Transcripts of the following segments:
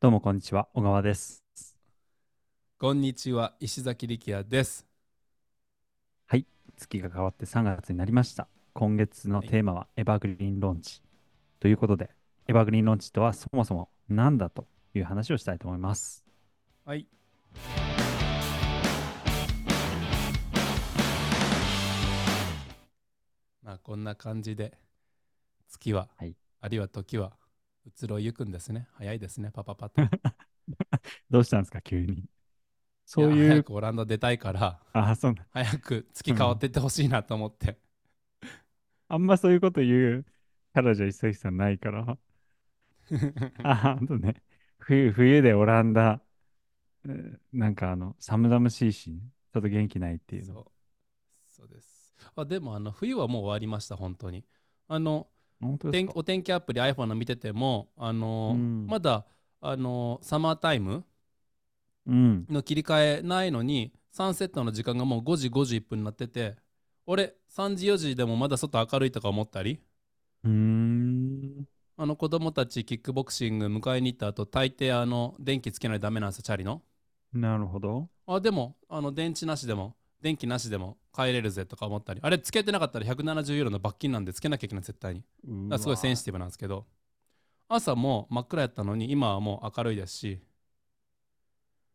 どうもこんにちは、小川です。こんにちは、石崎力也です。はい、月が変わって3月になりました。今月のテーマはエバーグリーンローンチということで、エバーグリーンローンチとはそもそも何だという話をしたいと思います。はい。まあこんな感じで月は、はい、あるいは時は移ろいゆくんですね。早いですね、パパパと。どうしたんですか、急に。そういう。早くオランダ出たいから、あそうな早く月変わってってほしいなと思って、うん。あんまそういうこと言うキャラじゃ一切さんないから。あ、とね。冬、冬でオランダ、なんかあの、寒々しいし、ちょっと元気ないっていうそうそうです。あでもあの、冬はもう終わりました、本当に。あの、天お天気アプリ iPhone の見てても、あのーうん、まだ、あのー、サマータイムの切り替えないのに、サンセットの時間がもう5時51分になってて、俺、3時4時でもまだ外明るいとか思ったり、うん。あの子供たちキックボクシング迎えに行った後大抵あの電気つけないとダメなんですよチャリの。なるほど。あでもあの電池なしでも電気なしでも帰れるぜとか思ったりあれつけてなかったら170ユーロの罰金なんでつけなきゃいけない絶対に。すごいセンシティブなんですけど。朝も真っ暗やったのに今はもう明るいですし。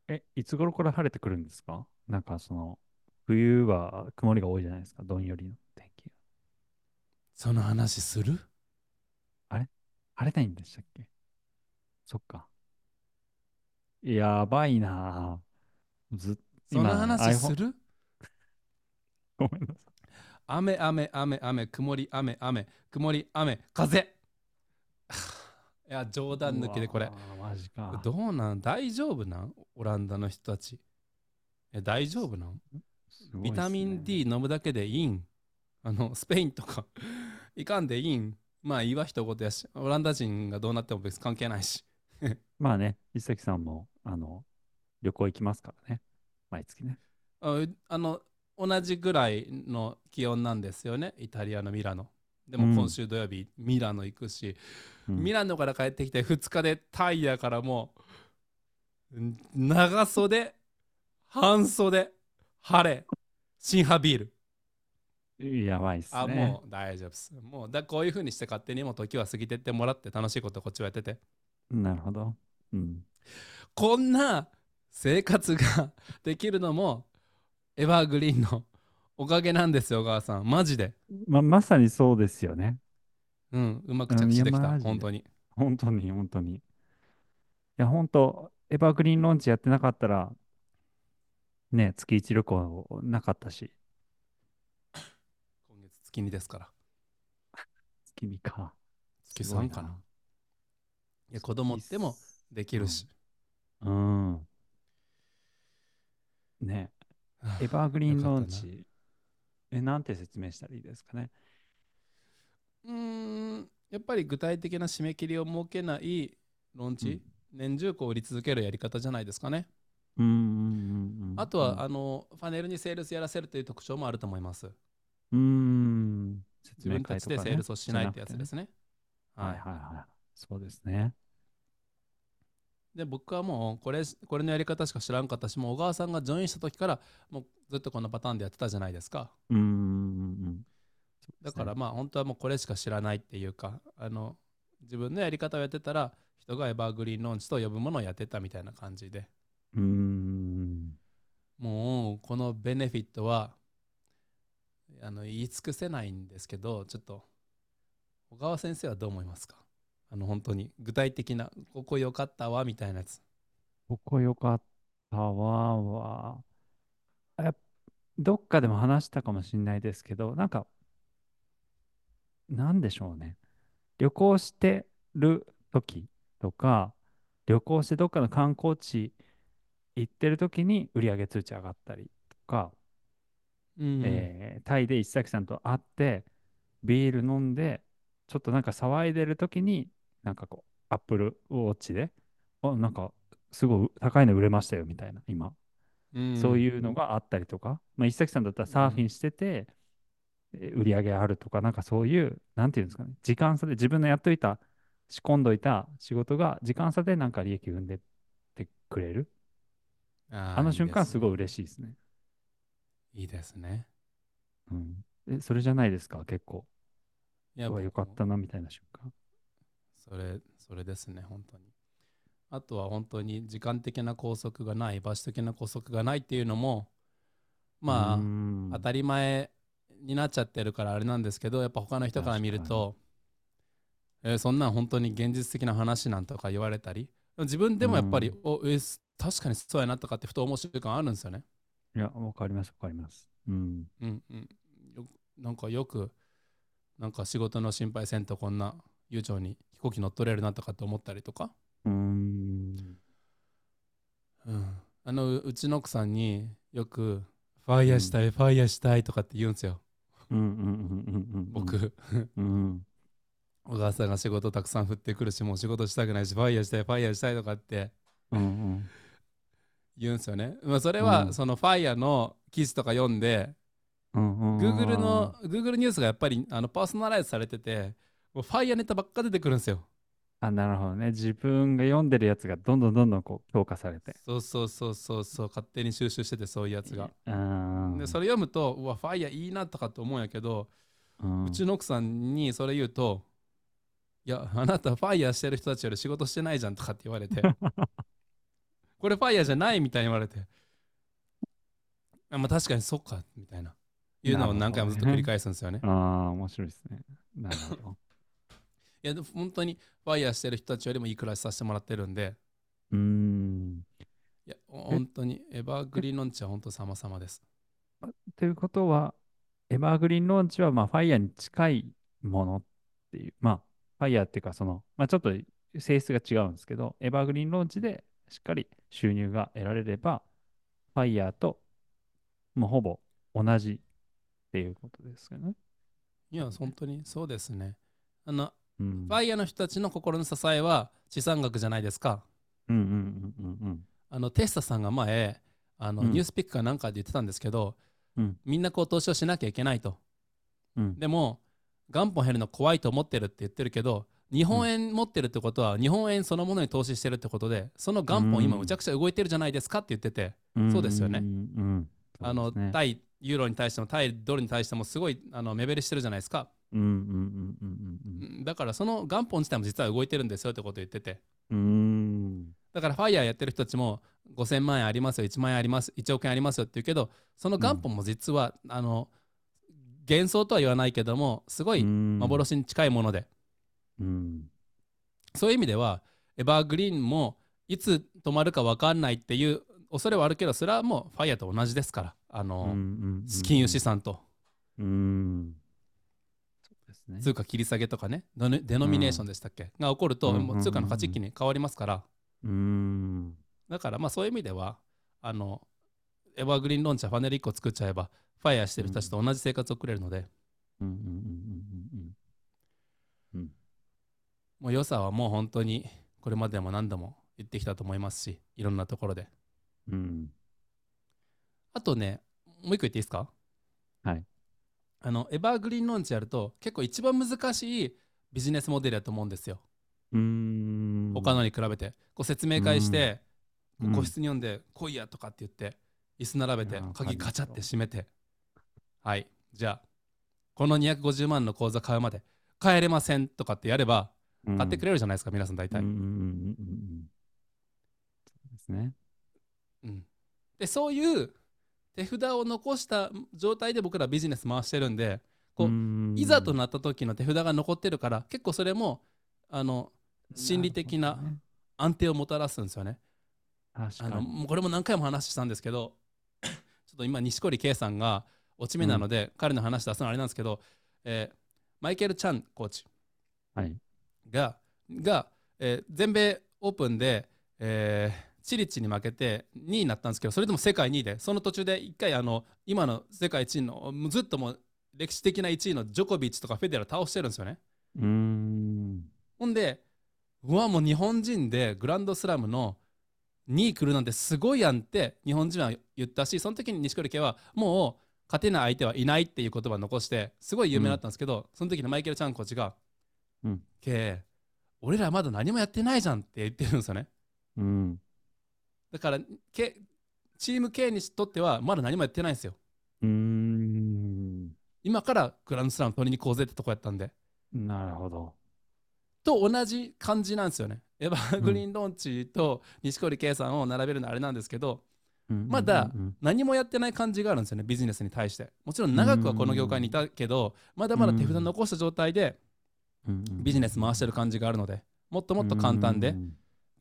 えいつ頃から晴れてくるんですか？なんかその冬は曇りが多いじゃないですかどんよりの天気その話する？あれ？晴れないんでしたっけ？そっか。やばいなずその話する？ごめんなさい。雨、雨、雨、雨、曇り、雨、雨、曇り、雨、風。いや、冗談抜きでこれ。マジか。どうなん？大丈夫なん？オランダの人たち。え、大丈夫なん、ね、ビタミン D 飲むだけでいいん？あの、スペインとか いかんでいいん？まあいいわ、一言やし。オランダ人がどうなっても別に関係ないし。まあね、一崎さんも、あの、旅行行きますからね。毎月ね。ああの、同じぐらいの気温なんですよね。イタリアのミラノ。でも今週土曜日、ミラノ行くし、うん、ミラノから帰ってきて2日でタイヤからもう長袖半袖晴れ新ハビール。やばいっすね。あもう大丈夫です。もうだこういうふうにして勝手にも時は過ぎてってもらって楽しいことこっちはやってて。なるほど、うん、こんな生活ができるのもエバーグリーンのおかげなんですよ、お母さん。マジで。ままさにそうですよね。うん、うまく着地できた、本当に。本当に、本当に。いや、本当、エバーグリーンローンチやってなかったら、ね、月1旅行なかったし。今月月2ですから。月2か。月3かな。いや、子供ってもできるし。うん。うん、ね。エバーグリーンローンチ、え、なんて説明したらいいですかね？うん、やっぱり具体的な締め切りを設けないローンチ、うん、年中こう売り続けるやり方じゃないですかね。うんうんあとは、あのファネルにセールスやらせるという特徴もあると思います。うん。自分たちでセールスをしないってやつですね。はいはいはい。そうですね。で僕はもうこれこれのやり方しか知らんかったしもう小川さんがジョインした時からもうずっとこのパターンでやってたじゃないですか。うんうんだからまあ本当はもうこれしか知らないっていうかあの自分のやり方をやってたら人がエバーグリーンローンチと呼ぶものをやってたみたいな感じで。うんもうこのベネフィットはあの言い尽くせないんですけどちょっと小川先生はどう思いますか？あの本当に具体的なここ良かったわみたいなやつ。ここ良かったわはやどっかでも話したかもしれないですけどなんかなんでしょうね。旅行してる時とか旅行してどっかの観光地行ってる時に売上通知上がったりとか、うん、えー、タイで石崎さんと会ってビール飲んでちょっとなんか騒いでる時になんかこう、アップルウォッチで、あ、なんか、すごい高いの売れましたよみたいな、今。うん、そういうのがあったりとか、まあ、石崎さんだったらサーフィンしてて、うん、売り上げあるとか、なんかそういう、なんていうんですかね、時間差で自分のやっといた仕込んどいた仕事が時間差でなんか利益を生んでってくれる。あの瞬間すごい嬉しいですね。いいですね。うん。え、それじゃないですか、結構。いや、よかったなみたいな瞬間。それ、それですね、本当に。あとは本当に時間的な拘束がない、場所的な拘束がないっていうのも、まあ、当たり前になっちゃってるからあれなんですけど、やっぱ他の人から見ると、えー、そんなん本当に現実的な話なんとか言われたり、自分でもやっぱり、おえー、確かにそうやなとかってふと思う瞬間あるんですよね。いや、わかります、わかります。うん。うんうん。なんかよく、なんか仕事の心配せんとこんな悠長に飛行機乗っ取れるなとかって思ったりとか。うん。うん。あの、うちの奥さんによく、ファイヤーしたい、うん、ファイヤーしたいとかって言うんですよ。うんうんうんうんうん。僕。うん。お母さんが仕事たくさん降ってくるし、もう仕事したくないし、ファイヤーしたい、ファイヤーしたいとかって言うんですよね。まあ、それは、そのファイヤーの記事とか読んで、Google の、Google ニュースがやっぱりあのパーソナライズされてて、ファイヤーネタばっか出てくるんですよ。あ、なるほどね。自分が読んでるやつがどんどんどんどんこう強化されて。そうそうそうそうそう、勝手に収集してて、そういうやつが。で、それ読むと、うわ、ファイヤーいいなとかって思うんやけど、うちの奥さんにそれ言うと、いや、あなたファイヤーしてる人たちより仕事してないじゃんとかって言われて、これファイヤーじゃないみたいに言われて、あまあ確かにそっか、みたいな。いうのを何回もずっと繰り返すんですよね。ねああ、面白いですね。なるほど。いや、本当にファイヤーしてる人たちよりもいい暮らしさせてもらってるんで。うん。いや、本当にエバーグリーンロンチは本当様々です。ということは、エバーグリーンロンチはまあファイヤーに近いものっていう、まあファイヤーっていうか、その、まあ、ちょっと性質が違うんですけど、エバーグリーンローンチでしっかり収入が得られれば、ファイヤーともうほぼ同じっていうことですよね。いや、本当にそうですね。あの、うん、ファイヤーの人たちの心の支えは資産額じゃないですか。うんうんうんうんうん。あの、テスタさんが前、あの、うん、ニュースピックかなんかで言ってたんですけど、うん、みんなこう投資をしなきゃいけないと。うん、でも、元本減るの怖いと思ってるって言ってるけど日本円持ってるってことは、日本円そのものに投資してるってことでその元本今むちゃくちゃ動いてるじゃないですかって言ってて、そうですよね。あの対ユーロに対しても対ドルに対してもすごいあの目減りしてるじゃないですか。だからその元本自体も実は動いてるんですよってことを言ってて。だからファイヤーやってる人たちも5000万円ありますよ1万円あります1億円ありますよって言うけどその元本も実は、あの幻想とは言わないけどもすごい幻に近いもので、うん、そういう意味ではエバーグリーンもいつ止まるか分かんないっていう恐れはあるけどそれはもうファイヤーと同じですからあの、うんうんうん、金融資産と。うんね、通貨切り下げとかねデノミネーションでしたっけ、が起こると、もう通貨の価値一気に変わりますから、うん。だからまあそういう意味ではあのエバーグリーンローンチャーファネル1個作っちゃえばファイヤーしてる人たちと同じ生活を送れるので、うん。うんうんうんうん、もう良さはもう本当にこれまでも何度も言ってきたと思いますしいろんなところで、うん、あとねもう一個言っていいですか？はいあのエバーグリーンローンチやると結構一番難しいビジネスモデルだと思うんですよ。うん。他のに比べて。こう説明会して、個室に読んで来いやとかって言って椅子並べて鍵ガチャって閉めて。はい。じゃあこの250万の口座買うまで帰れませんとかってやれば買ってくれるじゃないですか、皆さん大体。そうですね。うん、でそういう手札を残した状態で僕らビジネス回してるんでこういざとなった時の手札が残ってるから結構それもあの心理的な安定をもたらすんですよね。あのこれも何回も話したんですけど ちょっと今錦織圭さんが落ち目なので、うん、彼の話出すのはあれなんですけど、えー、マイケル・チャンコーチ。が,、がえー、全米オープンで、えー、チリッチに負けて2位になったんですけどそれでも世界2位でその途中で1回あの今の世界1位のずっともう歴史的な1位のジョコビッチとかフェデラー倒してるんですよね。うんほんでうわもう日本人でグランドスラムの2位来るなんてすごいやんって日本人は言ったしその時に錦織圭はもう勝てない相手はいないっていう言葉を残してすごい有名だったんですけど、うん、その時のマイケル・チャンコーチが「うん、俺らまだ何もやってないじゃんって言ってるんですよね。うん、だからけチーム K にとってはまだ何もやってないんですよ。うん今からグランドスラム取りに行こうぜってとこやったんで。なるほど。と同じ感じなんですよね。エヴァーグリーンローンチと錦織圭さんを並べるのはあれなんですけど、まだ何もやってない感じがあるんですよね、ビジネスに対して。もちろん長くはこの業界にいたけど、まだまだ手札残した状態でビジネス回してる感じがあるので、もっともっと簡単で、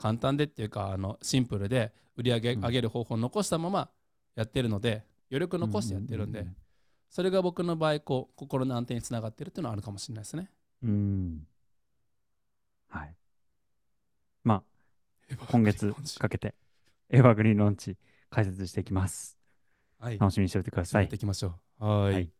簡単でっていうかあのシンプルで売り上げ上げる方法を残したままやってるので、余力残してやってるんで、それが僕の場合こう心の安定につながってるっていうのはあるかもしれないですね。うんはい。まあ、今月かけてエヴァグリーンローンチ解説していきます。はい。楽しみにしておいてください。やっていきましょう。はい。はい